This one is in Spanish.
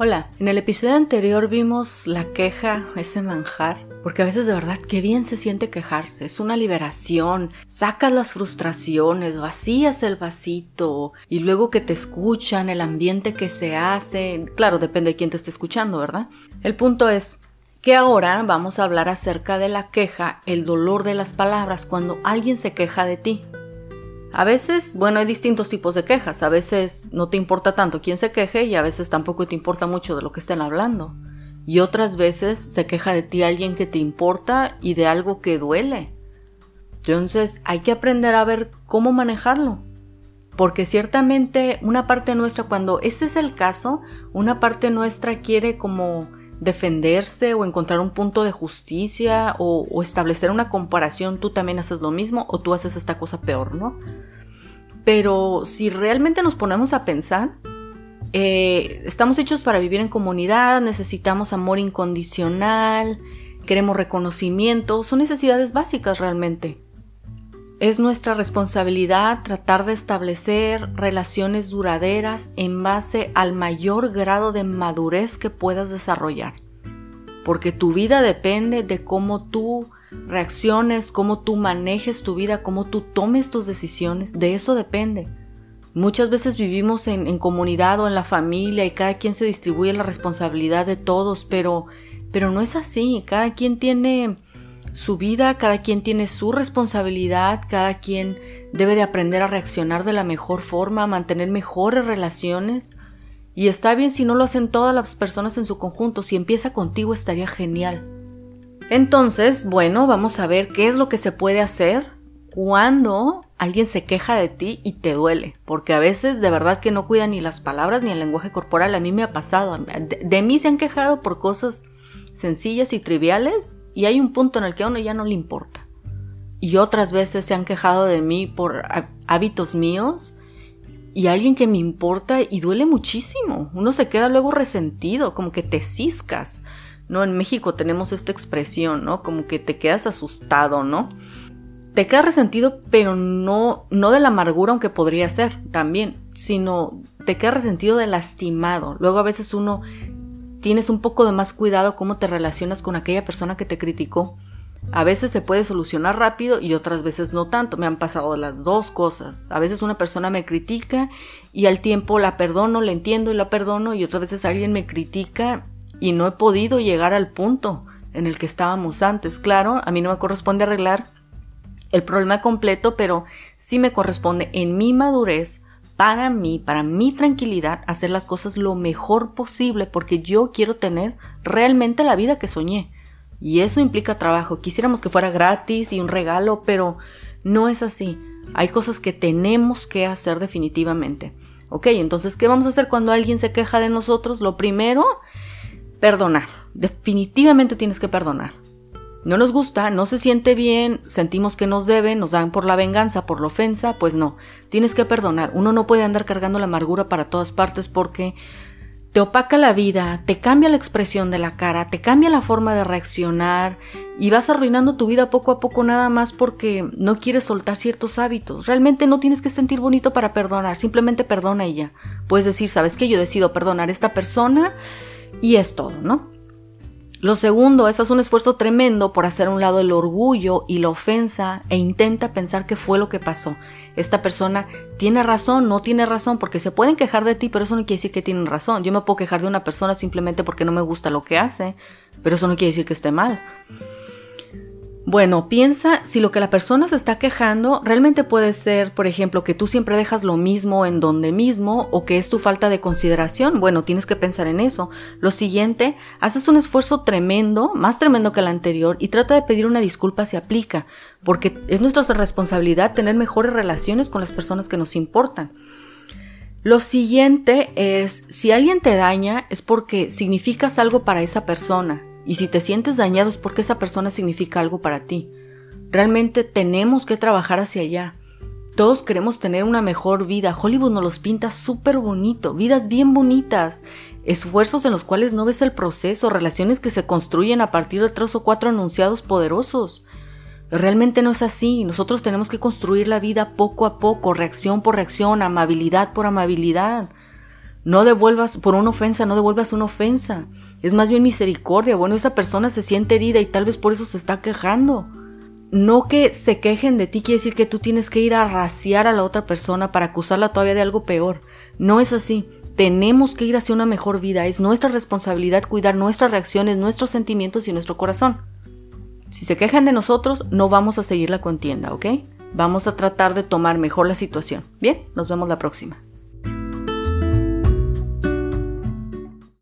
Hola, en el episodio anterior vimos la queja, ese manjar, porque a veces de verdad qué bien se siente quejarse, es una liberación, sacas las frustraciones, vacías el vasito y luego que te escuchan, el ambiente que se hace, claro, depende de quién te esté escuchando, ¿verdad? El punto es que ahora vamos a hablar acerca de la queja, el dolor de las palabras cuando alguien se queja de ti. A veces, bueno, hay distintos tipos de quejas. A veces no te importa tanto quién se queje y a veces tampoco te importa mucho de lo que estén hablando. Y otras veces se queja de ti alguien que te importa y de algo que duele. Entonces hay que aprender a ver cómo manejarlo. Porque ciertamente una parte nuestra, cuando ese es el caso, una parte nuestra quiere como defenderse o encontrar un punto de justicia o, establecer una comparación, tú también haces lo mismo o tú haces esta cosa peor, ¿no? Pero si realmente nos ponemos a pensar, eh, estamos hechos para vivir en comunidad, necesitamos amor incondicional, queremos reconocimiento, son necesidades básicas realmente. Es nuestra responsabilidad tratar de establecer relaciones duraderas en base al mayor grado de madurez que puedas desarrollar. Porque tu vida depende de cómo tú reacciones, cómo tú manejes tu vida, cómo tú tomes tus decisiones. De eso depende. Muchas veces vivimos en, comunidad o en la familia y cada quien se distribuye la responsabilidad de todos, pero, pero no es así. Cada quien tiene su vida, cada quien tiene su responsabilidad, cada quien debe de aprender a reaccionar de la mejor forma, a mantener mejores relaciones. Y está bien si no lo hacen todas las personas en su conjunto, si empieza contigo estaría genial. Entonces, bueno, vamos a ver qué es lo que se puede hacer cuando alguien se queja de ti y te duele, porque a veces de verdad que no cuida ni las palabras ni el lenguaje corporal, a mí me ha pasado, de, de mí se han quejado por cosas sencillas y triviales y hay un punto en el que a uno ya no le importa. Y otras veces se han quejado de mí por hábitos míos y alguien que me importa y duele muchísimo. Uno se queda luego resentido, como que te ciscas. ¿No? En México tenemos esta expresión, ¿no? Como que te quedas asustado, ¿no? Te quedas resentido, pero no, no de la amargura, aunque podría ser también, sino te quedas resentido de lastimado. Luego a veces uno tienes un poco de más cuidado cómo te relacionas con aquella persona que te criticó. A veces se puede solucionar rápido y otras veces no tanto. Me han pasado las dos cosas. A veces una persona me critica y al tiempo la perdono, la entiendo y la perdono y otras veces alguien me critica y no he podido llegar al punto en el que estábamos antes. Claro, a mí no me corresponde arreglar el problema completo, pero sí me corresponde en mi madurez para mí, para mi tranquilidad, hacer las cosas lo mejor posible porque yo quiero tener realmente la vida que soñé. Y eso implica trabajo. Quisiéramos que fuera gratis y un regalo, pero no es así. Hay cosas que tenemos que hacer definitivamente. Ok, entonces, ¿qué vamos a hacer cuando alguien se queja de nosotros? Lo primero, perdonar. Definitivamente tienes que perdonar no nos gusta, no se siente bien, sentimos que nos deben, nos dan por la venganza, por la ofensa, pues no, tienes que perdonar. Uno no puede andar cargando la amargura para todas partes porque te opaca la vida, te cambia la expresión de la cara, te cambia la forma de reaccionar y vas arruinando tu vida poco a poco nada más porque no quieres soltar ciertos hábitos. Realmente no tienes que sentir bonito para perdonar, simplemente perdona y ya. Puedes decir, ¿sabes qué? Yo decido perdonar a esta persona y es todo, ¿no? Lo segundo, es un esfuerzo tremendo por hacer a un lado el orgullo y la ofensa e intenta pensar qué fue lo que pasó. Esta persona tiene razón, no tiene razón, porque se pueden quejar de ti, pero eso no quiere decir que tienen razón. Yo me puedo quejar de una persona simplemente porque no me gusta lo que hace, pero eso no quiere decir que esté mal. Bueno, piensa si lo que la persona se está quejando realmente puede ser, por ejemplo, que tú siempre dejas lo mismo en donde mismo o que es tu falta de consideración. Bueno, tienes que pensar en eso. Lo siguiente, haces un esfuerzo tremendo, más tremendo que el anterior, y trata de pedir una disculpa si aplica, porque es nuestra responsabilidad tener mejores relaciones con las personas que nos importan. Lo siguiente es, si alguien te daña, es porque significas algo para esa persona y si te sientes dañado es porque esa persona significa algo para ti. Realmente tenemos que trabajar hacia allá. Todos queremos tener una mejor vida. Hollywood nos los pinta súper bonito, vidas bien bonitas, esfuerzos en los cuales no ves el proceso, relaciones que se construyen a partir de tres o cuatro anunciados poderosos. Realmente no es así. Nosotros tenemos que construir la vida poco a poco, reacción por reacción, amabilidad por amabilidad. No devuelvas por una ofensa, no devuelvas una ofensa. Es más bien misericordia. Bueno, esa persona se siente herida y tal vez por eso se está quejando. No que se quejen de ti quiere decir que tú tienes que ir a raciar a la otra persona para acusarla todavía de algo peor. No es así. Tenemos que ir hacia una mejor vida. Es nuestra responsabilidad cuidar nuestras reacciones, nuestros sentimientos y nuestro corazón. Si se quejan de nosotros, no vamos a seguir la contienda, ¿ok? Vamos a tratar de tomar mejor la situación. Bien, nos vemos la próxima.